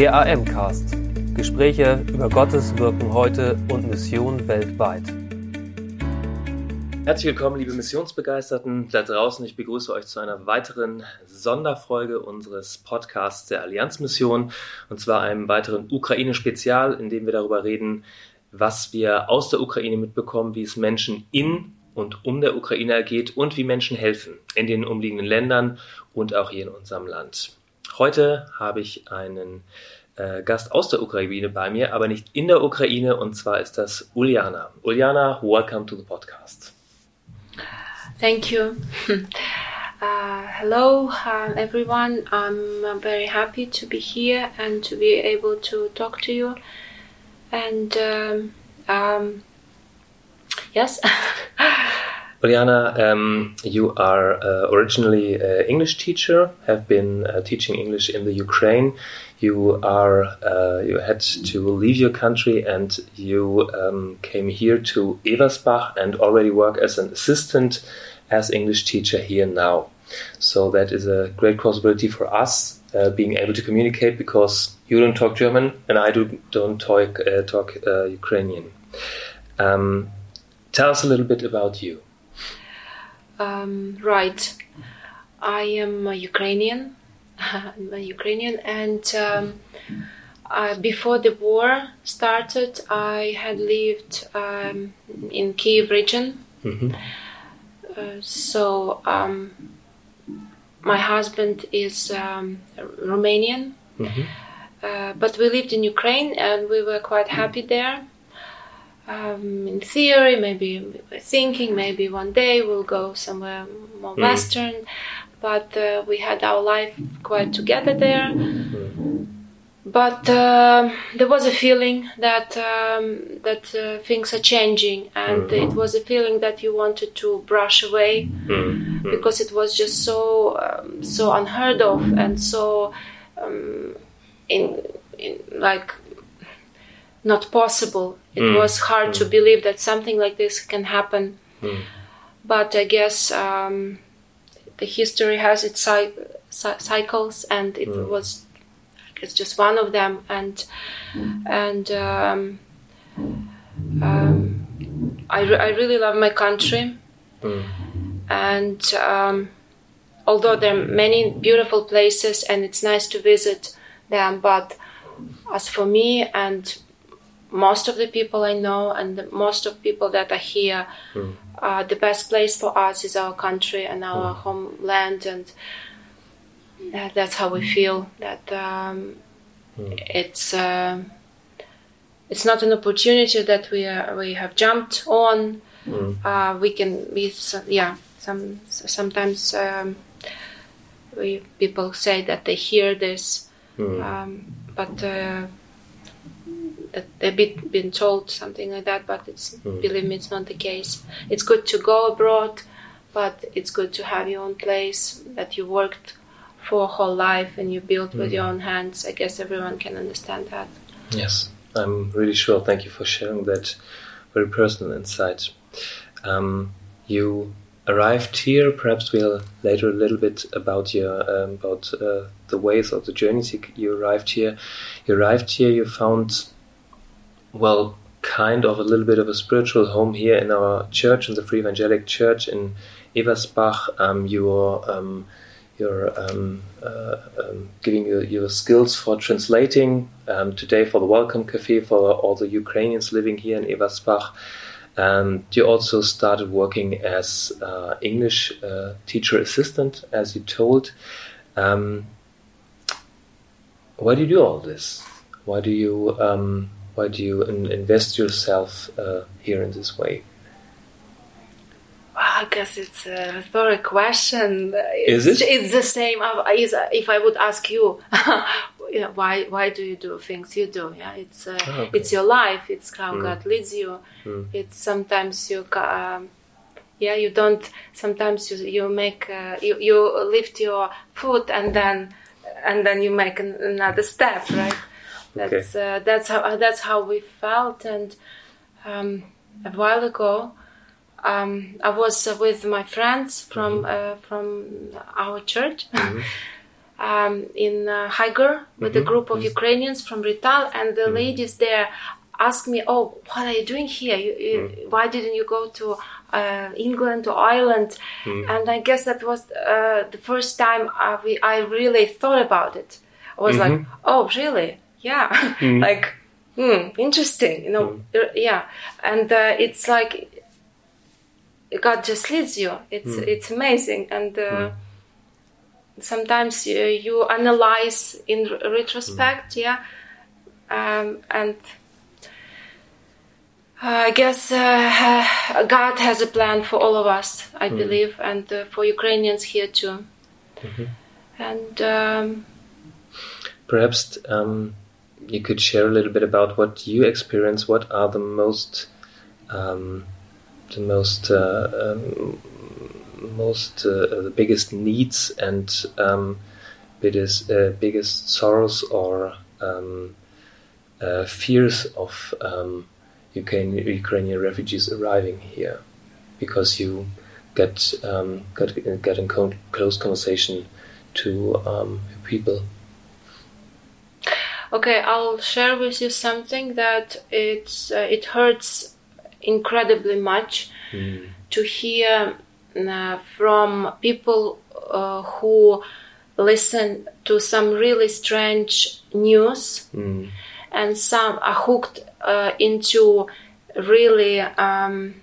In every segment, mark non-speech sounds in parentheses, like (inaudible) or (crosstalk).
Der AM-Cast. Gespräche über Gottes Wirken heute und Mission weltweit. Herzlich willkommen, liebe Missionsbegeisterten da draußen. Ich begrüße euch zu einer weiteren Sonderfolge unseres Podcasts der Allianzmission und zwar einem weiteren Ukraine-Spezial, in dem wir darüber reden, was wir aus der Ukraine mitbekommen, wie es Menschen in und um der Ukraine ergeht und wie Menschen helfen in den umliegenden Ländern und auch hier in unserem Land. Heute habe ich einen äh, Gast aus der Ukraine bei mir, aber nicht in der Ukraine, und zwar ist das Uliana. Uliana, welcome to the podcast. Thank you. (laughs) Uh, hello, uh, everyone. I'm very happy to be here and to be able to talk to you. And um, um, yes. (laughs) Ulyana, um, you are uh, originally an English teacher, have been uh, teaching English in the Ukraine. You are uh, you had to leave your country and you um, came here to Ewersbach and already work as an assistant as English teacher here now. So that is a great possibility for us uh, being able to communicate because you don't talk German and I do, don't talk uh, talk uh, Ukrainian. Um, tell us a little bit about you. Um, right. I am a Ukrainian. (laughs) I'm a Ukrainian, and um, uh, before the war started, I had lived um, in Kiev region. Mm-hmm. Uh, so um, my husband is um, Romanian, mm-hmm. uh, but we lived in Ukraine, and we were quite happy there um, in theory, maybe we're thinking maybe one day we'll go somewhere more mm. Western, but uh, we had our life quite together there. Mm. But uh, there was a feeling that um, that uh, things are changing, and mm. it was a feeling that you wanted to brush away hmm. Hmm. because it was just so um, so unheard of and so um, in, in like not possible. It mm. was hard mm. to believe that something like this can happen. Mm. But I guess um, the history has its cy- cycles, and it mm. was, I guess, just one of them. And and um, um, I, re- I really love my country, mm. and um, although there are many beautiful places and it's nice to visit them, but as for me and most of the people I know and the, most of people that are here, mm. uh, the best place for us is our country and our mm. homeland, and that, that's how we feel. That um, mm. it's uh, it's not an opportunity that we are, we have jumped on. Hmm. Uh, we can be yeah. Some sometimes um, we people say that they hear this, hmm. um, but that they've been, told something like that, but it's mm. believe me, it's not the case. It's good to go abroad, but it's good to have your own place that you worked for a whole life and you built with your hmm. own hands. I guess everyone can understand that. Yes, I'm really sure. Thank you for sharing that very personal insight. Um, you arrived here. Perhaps we'll later a little bit about your um, about uh, the ways of the journeys you, you arrived here. You arrived here. You found well, kind of a little bit of a spiritual home here in our church, in the Free Evangelic Church in Ewersbach. Um, you're um, you're um, uh, um, giving your, your, skills for translating um, today for the Welcome Cafe for all the Ukrainians living here in Ewersbach. And you also started working as uh, English uh, teacher assistant, as you told. Um, why do you do all this? Why do you why do you invest yourself uh, here in this way? Well, I guess it's a rhetorical question. Is it's, it? It's the same if I would ask you, (laughs) why why do you do things you do? Yeah, it's uh, oh, okay. it's your life. It's how mm. God leads you. Mm. It's sometimes you. Um, yeah, you don't. Sometimes you you make uh, you you lift your foot and then and then you make an, another step, right? That's okay. uh, that's how uh, that's how we felt. And um, a while ago, um, I was uh, with my friends from mm-hmm. Uh, from our church, mm-hmm. (laughs) um, in uh, Haiger with a Mhm, group of yes. Ukrainians from Rital, and the ladies there asked me, "Oh, what are you doing here? You, you, Why didn't you go to uh, England or Ireland?" And I guess that was uh, the first time I, we, I really thought about it. I was like, "Oh, really? Yeah, (laughs) like." Hmm, interesting, you know. uh, Yeah, and uh, it's like God just leads you. It's it's amazing, and uh, sometimes you, you analyze in retrospect, yeah, um, and I guess uh, God has a plan for all of us, I believe, and uh, for Ukrainians here too. And um, Perhaps um, you could share a little bit about what you experience. What are the most, um, the most, uh, um, most, uh, the biggest needs and um, biggest, uh, biggest sorrows or um, uh, fears of um, Ukrainian, Ukrainian refugees arriving here, because you get um, get get in close conversation to people. Okay, I'll share with you something that it's uh, it hurts incredibly much to hear uh, from people uh, who listen to some really strange news Mm. and some are hooked uh, into really um,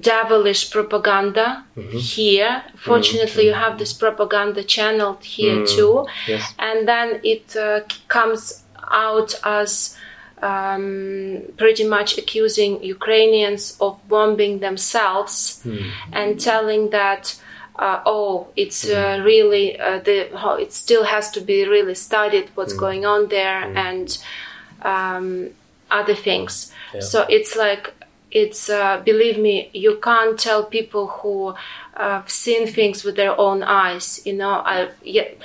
devilish propaganda here. Fortunately, you have this propaganda channeled here too, Yes. and then it uh, comes out as um, pretty much accusing Ukrainians of bombing themselves and telling that. Uh, oh, it's uh, really uh, the it still has to be really studied what's going on there and um, other things. Yeah. So it's like it's uh, believe me, you can't tell people who uh, have seen things with their own eyes. You know, I ye-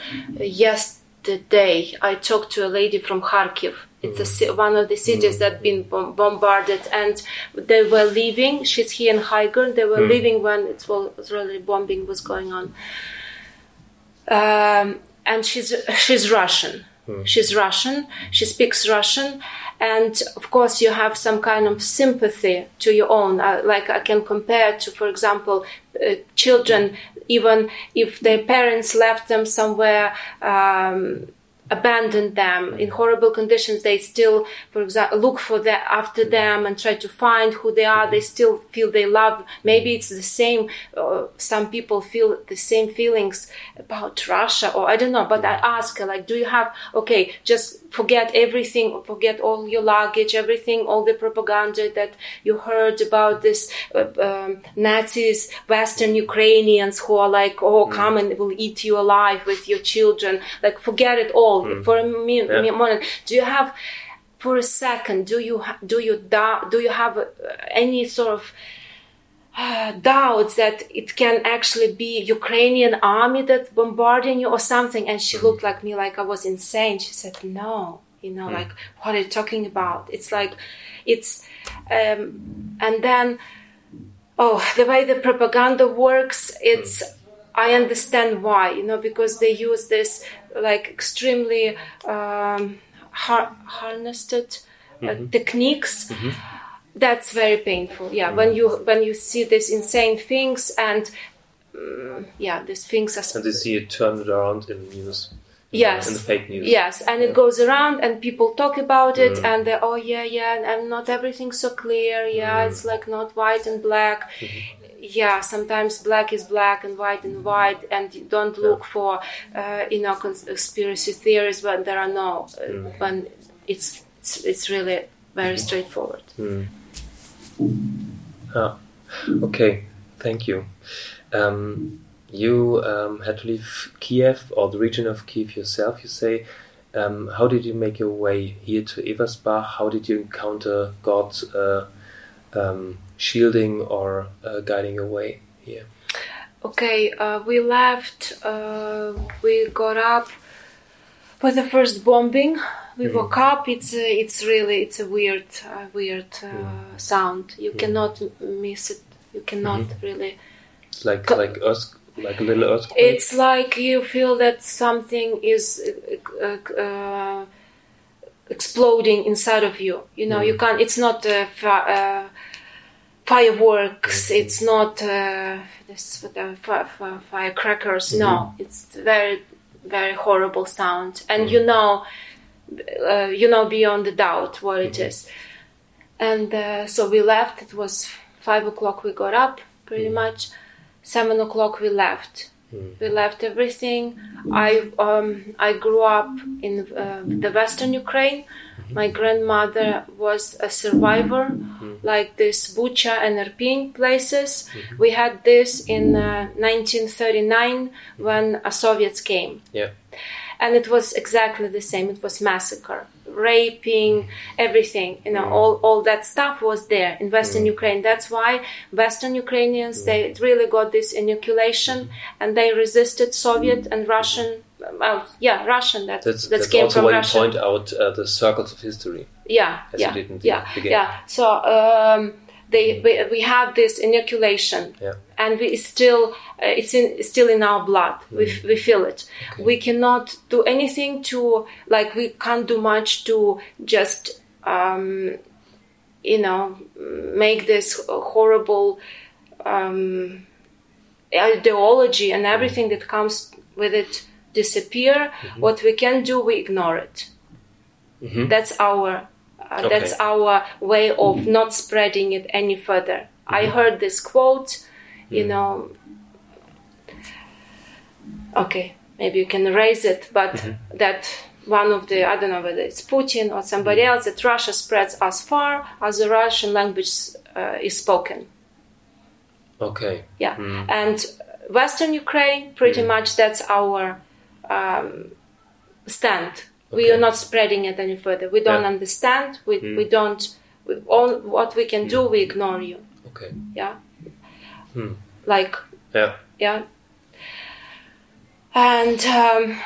yesterday I talked to a lady from Kharkiv. It's a, one of the cities that been bom- bombarded, and they were leaving. She's here in Haiger. They were leaving when it was really bombing was going on. Um, and she's she's Russian. She's Russian. She speaks Russian, and of course you have some kind of sympathy to your own. Uh, like I can compare to, for example, uh, children. Even if their parents left them somewhere. Um, abandoned them in horrible conditions. They still for example look for that after them and try to find who they are. They still feel they love. Maybe it's the same uh, some people feel the same feelings about russia or i don't know but i ask like do you have okay just forget everything forget all your luggage everything all the propaganda that you heard about this uh, um, nazis western ukrainians who are like oh come and will eat you alive with your children. Like forget it all for a mi- Yeah. mi- moment. Do you have for a second do you ha- do you doubt do you have uh, any sort of uh, (sighs) doubts that it can actually be Ukrainian army that's bombarding you or something. And she looked like me like I was insane. She said, "No, you know, like what are you talking about? It's like, it's, um, and then, oh, the way the propaganda works, it's." I understand why, you know, because they use this like extremely um, har- harnessed uh, techniques that's very painful yeah. When you when you see these insane things and mm, yeah these things are And you see it turned around in the news. yes. In the fake news. yes and it goes around and people talk about it and they oh yeah yeah and not everything's so clear. Yeah it's like not white and black. Yeah sometimes black is black and white and white and you don't look for uh, you know conspiracy theories when there are no uh, when it's, it's it's really very straightforward Ah, okay, thank you. Um, you um, had to leave Kiev or the region of Kiev yourself, you say. Um, how did you make your way here to Ewersbach? How did you encounter God's uh, um, shielding or uh, guiding your way here? Okay, uh, we left. Uh, we got up with the first bombing. We woke up. It's a, it's really it's a weird uh, weird uh, sound. You cannot miss it. You cannot really. It's like Co- like us like a little earthquake. It's like you feel that something is uh, uh, exploding inside of you. You know, you can't. It's not uh, fi- uh, fireworks. It's not uh, this uh, fi- fi- firecrackers. No, it's very very horrible sound, and you know, uh, you know beyond the doubt what it is. And uh, so we left. It was five o'clock. We got up pretty much. Seven o'clock we left. We left everything. I um, I grew up in uh, the Western Ukraine. My grandmother was a survivor, like this Bucha and Irpin places. We had this in uh, 1939 when a Soviets came Yeah. And it was exactly the same. It was massacre raping everything you know all, all that stuff was there in western ukraine. That's why western ukrainians they really got this inoculation and they resisted soviet and russian well yeah russian that, That's, that that's came also from why russia. you point out uh, the circles of history. yeah As you yeah did in the yeah beginning. yeah. So um they we, we have this inoculation. Yeah. and we still uh, it's in still in our blood. We, we feel it. We cannot do anything to like we can't do much to just um, you know make this horrible um, ideology and everything that comes with it disappear. What we can do we ignore it. Mhm. that's our uh, that's our way of not spreading it any further. I heard this quote you know. Okay maybe you can erase it but that one of the i don't know whether it's putin or somebody else that russia spreads as far as the russian language uh, is spoken. Okay. yeah. And western ukraine pretty Mm. much that's our um, stand we are not spreading it any further. We don't Yeah. Mm. understand. We, we don't we, all what we can do we ignore you. Okay. yeah? Hmm. like Yeah. yeah. And um,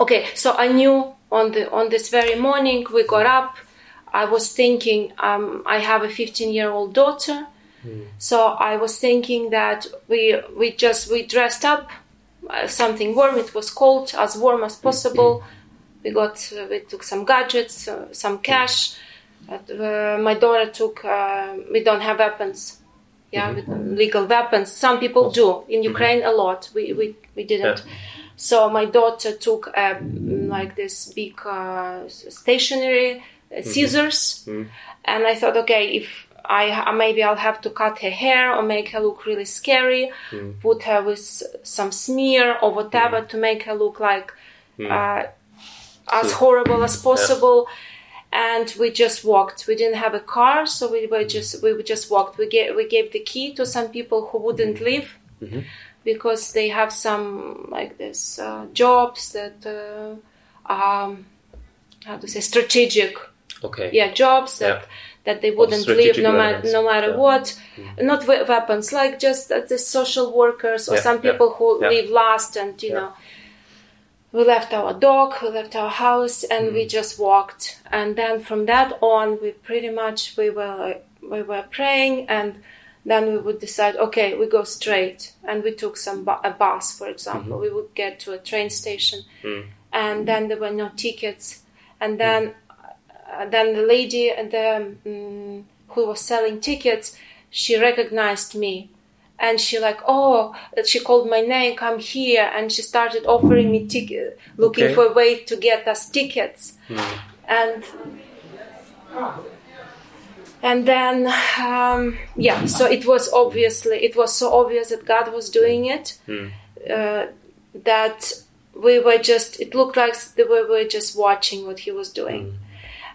okay so i knew on the on this very morning we got up. I was thinking um, i have a 15 year old daughter so i was thinking that we we just we dressed up something warm. It was cold as warm as possible. We got uh, we took some gadgets uh, some cash. Uh, my daughter took uh, we don't have weapons. Yeah with legal weapons. Some people do. In ukraine a lot. We we, we didn't. Yeah. so my daughter took uh, like this big uh, stationary uh, scissors. And i thought okay if I maybe I'll have to cut her hair or make her look really scary, put her with some smear or whatever to make her look like uh, as So- horrible as possible. And we just walked. We didn't have a car, so we were just we just walked. We gave we gave the key to some people who wouldn't leave because they have some like this uh, jobs that uh, um, how to say strategic Okay. yeah jobs that Yeah. That they wouldn't leave no, ma- no matter Yeah. what not we- weapons like just uh, the social workers or Yeah, some yeah, people who yeah. leave last and you know we left our dog we left our house and Mm-hmm. we just walked and then from that on we pretty much we were we were praying and then we would decide okay we go straight and we took some bu- a bus for example Mm-hmm. we would get to a train station Mm. and then there were no tickets and then uh, then the lady and the um, who was selling tickets she recognized me. And she like oh she called my name come here. And she started offering me ticket looking Okay. for a way to get us tickets. And and then um, yeah so it was obviously it was so obvious that god was doing it uh, that we were just it looked like we were just watching what he was doing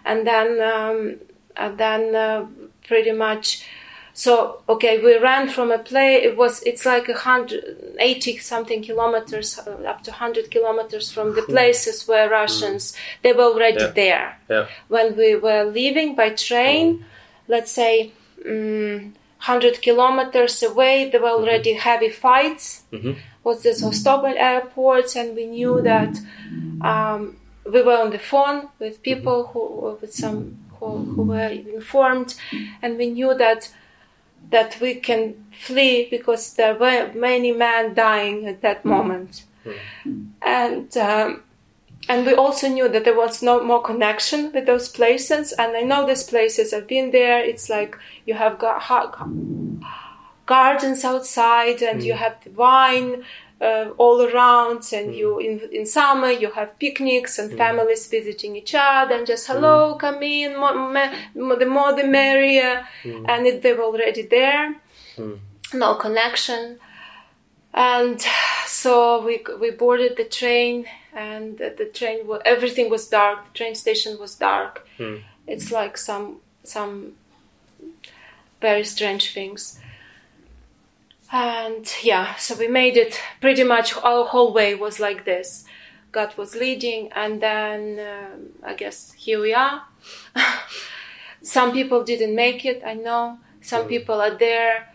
and then um, and then uh, pretty much so okay we ran from a play it was it's like a hundred eighty something kilometers uh, up to 100 kilometers from the places where russians they were already Yeah. there Yeah. when we were leaving by train, let's say um, 100 kilometers away, there were already heavy fights. Mhm. Was this Hostomel airport, and we knew that um, we were on the phone with mhm. people who with some who, who were informed, and we knew that that we can flee because there were many men dying at that mhm. moment. And um, and we also knew that there was no more connection with those places. And I know these places. I've been there. It's like you have got gardens outside, and you mm. have the wine uh, all around. And hmm. you in in summer you have picnics and hmm. families visiting each other, and just hello, hmm. come in, more, more, the more the merrier. And it, they were already there. No connection. And so we we boarded the train, and the, train everything was dark. The train station was dark. It's like some some very strange things. And yeah, so we made it. Pretty much our whole way was like this. God was leading, and then um, I guess here we are. (laughs) some people didn't make it. I know some people are there.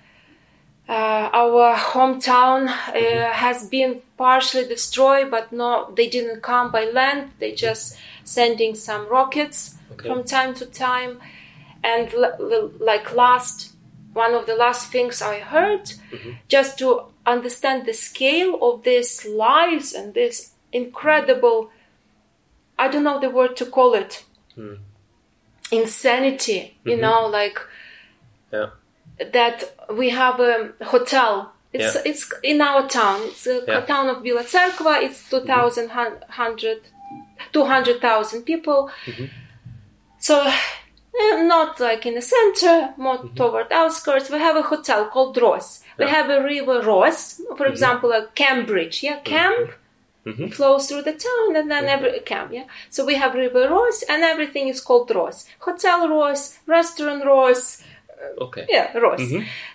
Uh, our hometown uh, has been partially destroyed, but no, they didn't come by land. They just sending some rockets Okay. from time to time. And l- l- like last, one of the last things I heard, mm-hmm. just to understand the scale of these lives and this incredible, I don't know the word to call it, hmm. insanity. You mm-hmm. know, like Yeah. that we have a hotel. It's Yeah. it's in our town. It's a Yeah. town of Bila Cerkva. It's mm-hmm. 2,000 hun- hundred- 200,000 people. So eh, Eh, not like in the center, more mm-hmm. toward outskirts. We have a hotel called Ros. We Yeah. have a river Ros, for mm-hmm. example, a Cambridge. Yeah, mm-hmm. camp flows through the town and then every camp. Yeah, so we have river Ros and everything is called Ros. Hotel Ros, restaurant Ros, uh, Okay. yeah, Ros.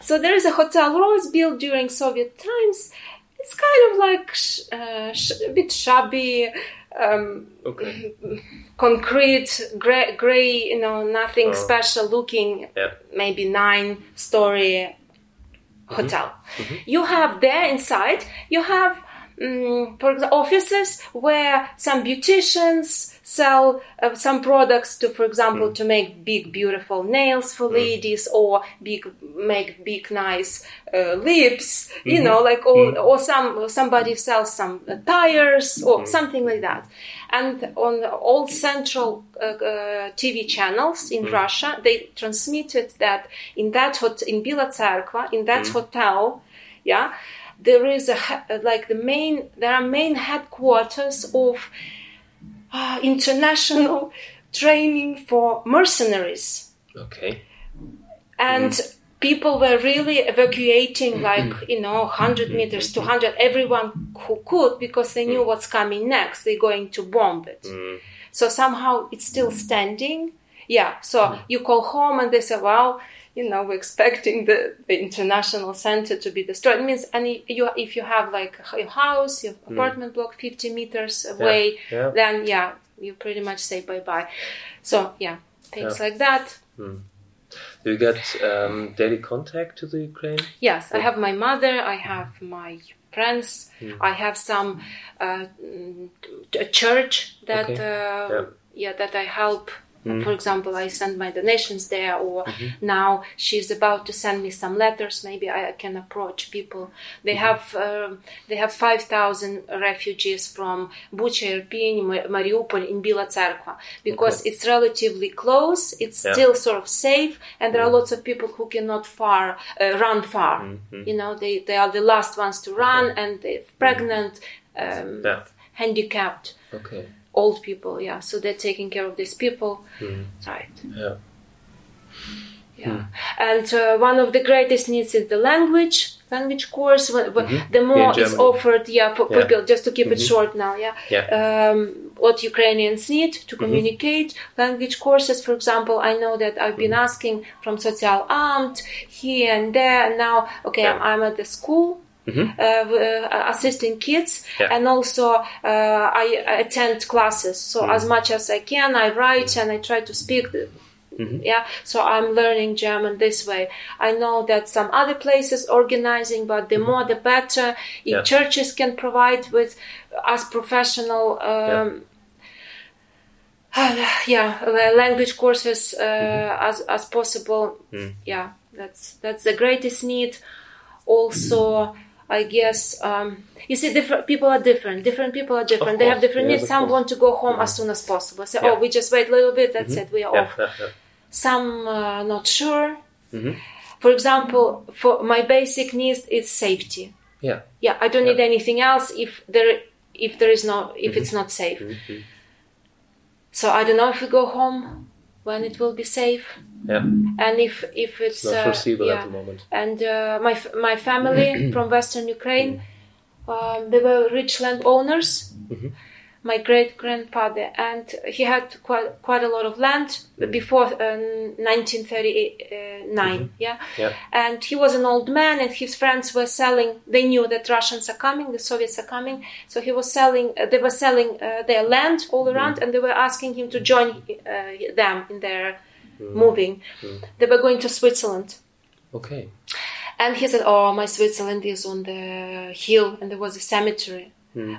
So there is a hotel Ros built during Soviet times. It's kind of like sh- uh, sh- a bit shabby, um, Okay. concrete, gray, gray, you know, nothing Oh. special looking, Yeah. maybe nine story hotel. You have there inside, you have, um, for example, offices where some beauticians sell uh, some products to, for example, to make big, beautiful nails for ladies or big, make big, nice uh, lips, you know, like, or, or some, somebody sells some uh, tires or something like that. And on all central uh, uh, TV channels in Russia, they transmitted that in that hot- in Bila Cerkva, in that hotel, yeah, there is a like the main there are main headquarters of uh, international training for mercenaries. Okay. and mm. people were really evacuating (clears throat) like you know 100 mm-hmm. meters 200 everyone who could because they knew mm. what's coming next. They're going to bomb it. Mm. So somehow it's still standing. Yeah so you call home and they say well you know we're expecting the, the international center to be destroyed it means if you if you have like a house your apartment block 50 meters away yeah. then yeah you pretty much say bye bye so yeah things Yeah. like that Do you get um, daily contact to the Ukraine? Yes, I have my mother, I have my friends, I have some uh, mm, a church that Okay. uh, Yeah. yeah. that I help. For example, I send my donations there, or now she's about to send me some letters. Maybe I can approach people. They have um they have five thousand refugees from Bucha, Irpin, Ma- Mariupol, in Bila because Okay. it's relatively close. It's Yeah. still sort of safe, and there are lots of people who cannot far uh, run far. You know, they they are the last ones to run, and they're pregnant, um, Yeah. handicapped, Okay. Old people. Yeah, so they're taking care of these people, hmm. right? Yeah. Yeah, hmm. and uh, one of the greatest needs is the language language course. Wh- mm-hmm. The more is offered, yeah, for Yeah. people. Just to keep it mm-hmm. short now, yeah. Yeah. Um, what Ukrainians need to mm-hmm. communicate language courses, for example, I know that I've been asking from Social Amt here and there. And now, okay, Yeah. I'm, I'm at the school. Uh, w- uh, assisting kids Yeah. and also uh, I attend classes so as much as I can I write and I try to speak the, yeah so i'm learning german this way i know that some other places organizing but the more the better if Yeah. churches can provide with us professional um, yeah, (sighs) la- language courses uh, Mm-hmm. as as possible. Mm. Yeah, that's that's the greatest need. Also, I guess um, you see, different people are different. Different people are different. they have different yes, needs. Some course. want to go home as soon as possible. Say, Yeah. Mm-hmm. oh, we just wait a little bit. That's it. We are Yeah, off. yeah, yeah. Some uh, not sure. Mhm. For example, for my basic needs, it's safety. Yeah. Yeah, I don't Yeah. need anything else if there if there is no if it's not safe. Mhm. So I don't know if we go home when it will be safe, Yeah. and if if it's It's not uh, foreseeable yeah. at the moment. And uh, my my family (clears throat) from Western Ukraine, um, they were rich landowners. Mhm. My great grandfather, and he had quite quite a lot of land before uh, 1939. Yeah, Yeah. and he was an old man, and his friends were selling. They knew that Russians are coming, the Soviets are coming, so he was selling. Uh, they were selling uh, their land all around, and they were asking him to join uh, them in their moving. They were going to Switzerland. Okay. And he said, "Oh, my Switzerland is on the hill, and there was a cemetery."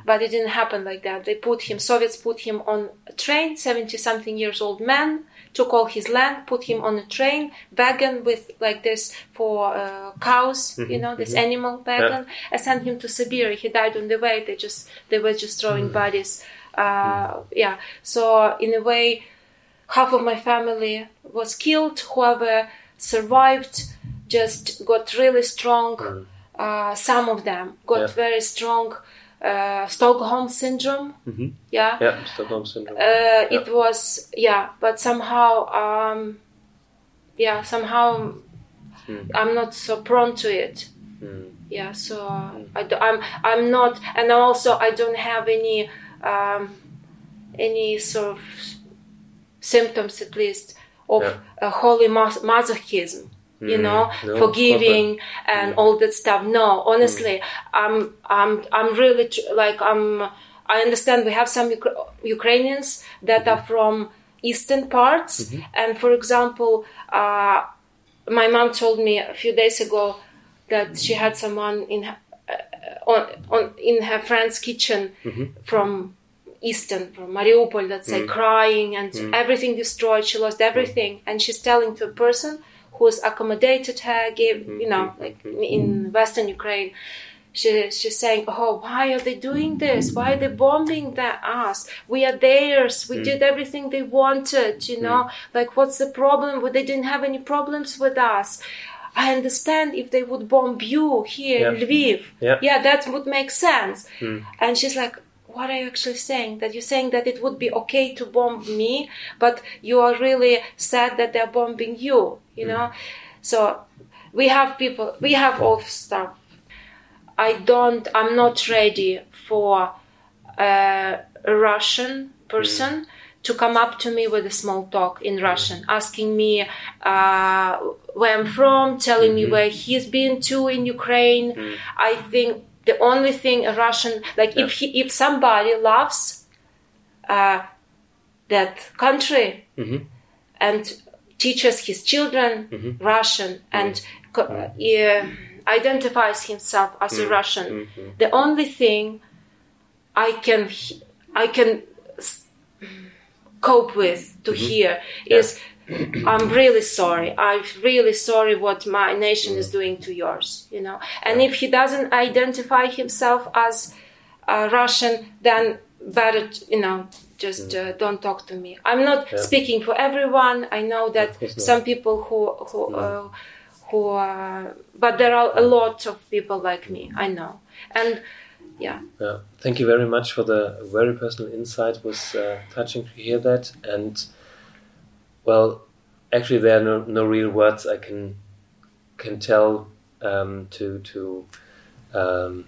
But it didn't happen like that. They put him. Soviets put him on a train. Seventy-something years old man took all his land, put him on a train wagon with like this for uh, cows. You know, this animal wagon. I sent him to Siberia. He died on the way. They just they were just throwing bodies. Uh, Yeah. So in a way, half of my family was killed. Whoever survived just got really strong. Uh, some of them got Yeah. very strong uh, Stockholm syndrome. Mhm. Yeah. Yeah. Stockholm syndrome. Uh, It was yeah, but somehow um, yeah, somehow I'm not so prone to it. Mm. Yeah, so I do, I'm I'm not, and also I don't have any um, any sort of symptoms, at least, of Yeah. holy mas- masochism. You Mm, know, no, forgiving and mm. all that stuff. No, honestly, mm. I'm I'm I'm really tr- like I'm. I understand we have some Ukra- Ukrainians that are mm-hmm. from eastern parts, mm-hmm. and for example, uh, my mom told me a few days ago that she had someone in her, uh, on, on in her friend's kitchen from eastern from mariupol let's say mm. crying and everything destroyed. She lost everything. And she's telling to a person who's accommodated her gave mm-hmm, you know like mm-hmm, in mm-hmm. western ukraine she, she's saying, "Oh, why are they doing this? Why are they bombing that us? We are theirs. We mm. did everything they wanted. You mm. know, like what's the problem? Well, they didn't have any problems with us. I understand if they would bomb you here in Lviv. Yeah. that would make sense." Mm. And she's like, "What are you actually saying? That you're saying that it would be okay to bomb me, but you are really sad that they're bombing you. You know, so." We have people, we have all stuff. I don't, I'm not ready for uh, a Russian person to come up to me with a small talk in Russian, asking me uh, where I'm from, telling me where he's been to in Ukraine. I think the only thing a Russian, like if he, if somebody loves uh, that country Mhm. and teaches his children mm-hmm. Russian and mm-hmm. co- mm-hmm. Uh, uh, identifies himself as a Russian. The only thing I can I can s- cope with to hear is I'm really sorry. I'm really sorry what my nation is doing to yours. You know, and if he doesn't identify himself as uh, Russian, then better t- you know just uh, don't talk to me. I'm not Yeah. speaking for everyone. I know that some people who who uh, who uh, but there are a lot of people like me. I know, and yeah, Yeah, thank you very much for the very personal insight. It was uh, touching to hear that. And well, actually, there are no, no real words I can can tell um, to to um,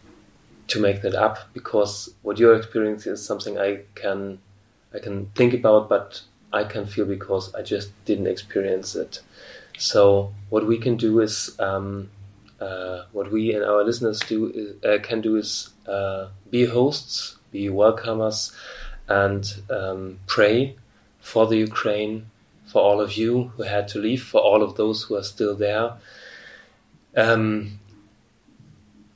to make that up because what you're experiencing is something I can I can think about, but I can feel because I just didn't experience it. So what we can do is um, uh, what we and our listeners do is, uh, can do is uh, be hosts, be welcomers, and um, pray for the Ukraine, for all of you who had to leave, for all of those who are still there. Um,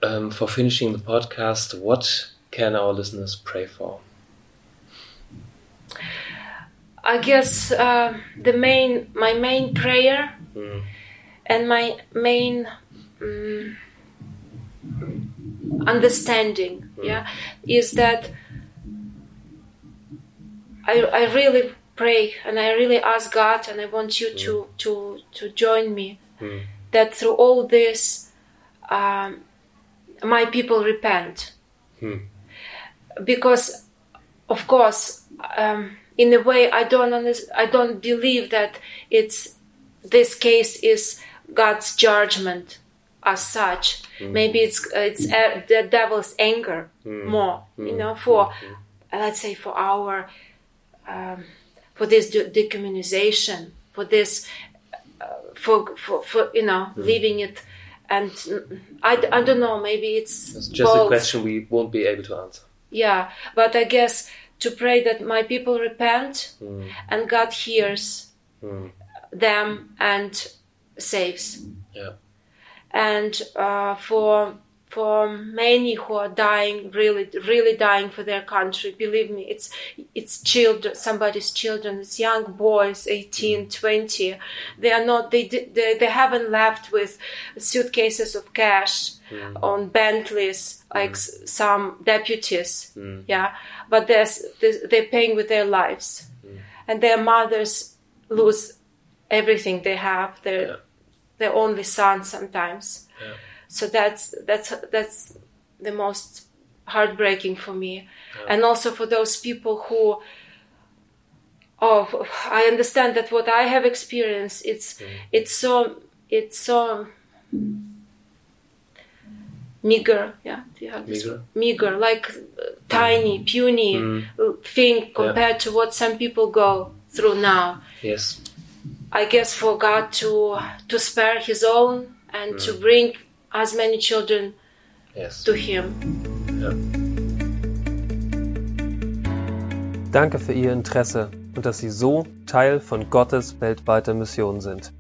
um, for finishing the podcast, what can our listeners pray for? I guess uh, the main, my main prayer Mm. and my main mm, understanding, yeah, is that I, I really pray and I really ask God, and I want you to to to join me Mm. that through all this, um, my people repent Hmm. because of course um, in a way i don't under- i don't believe that it's this case is god's judgment as such. Maybe it's it's uh, the devil's anger more you know for uh, let's say for our um, for this de- decommunization for this uh, for, for for you know leaving it. And mm, I, I don't know maybe it's It's just a question we won't be able to answer. Yeah, but I guess to pray that my people repent Mm. and God hears Mm. them and saves. Yeah. And uh, for for many who are dying, really, really dying for their country, believe me, it's it's children, somebody's children, it's young boys, 18, mm-hmm. 20. They are not, they they, they haven't left with suitcases of cash mm-hmm. on Bentleys like mm-hmm. s some deputies. Mm. Yeah, but there's, there's, they're paying with their lives, and their mothers lose everything they have. Their Yeah. their only son sometimes. Yeah. So that's that's that's the most heartbreaking for me, and also for those people who. Oh, I understand that what I have experienced. It's it's so it's so meager. Yeah, do you have this Meager? Meager, like uh, tiny, puny Mm. uh, thing compared to what some people go through now. Yes. I guess for God to to spare His own and to bring as many children Yes. to Him. Danke für Ihr Interesse und dass Sie so Teil von Gottes weltweiter Mission sind.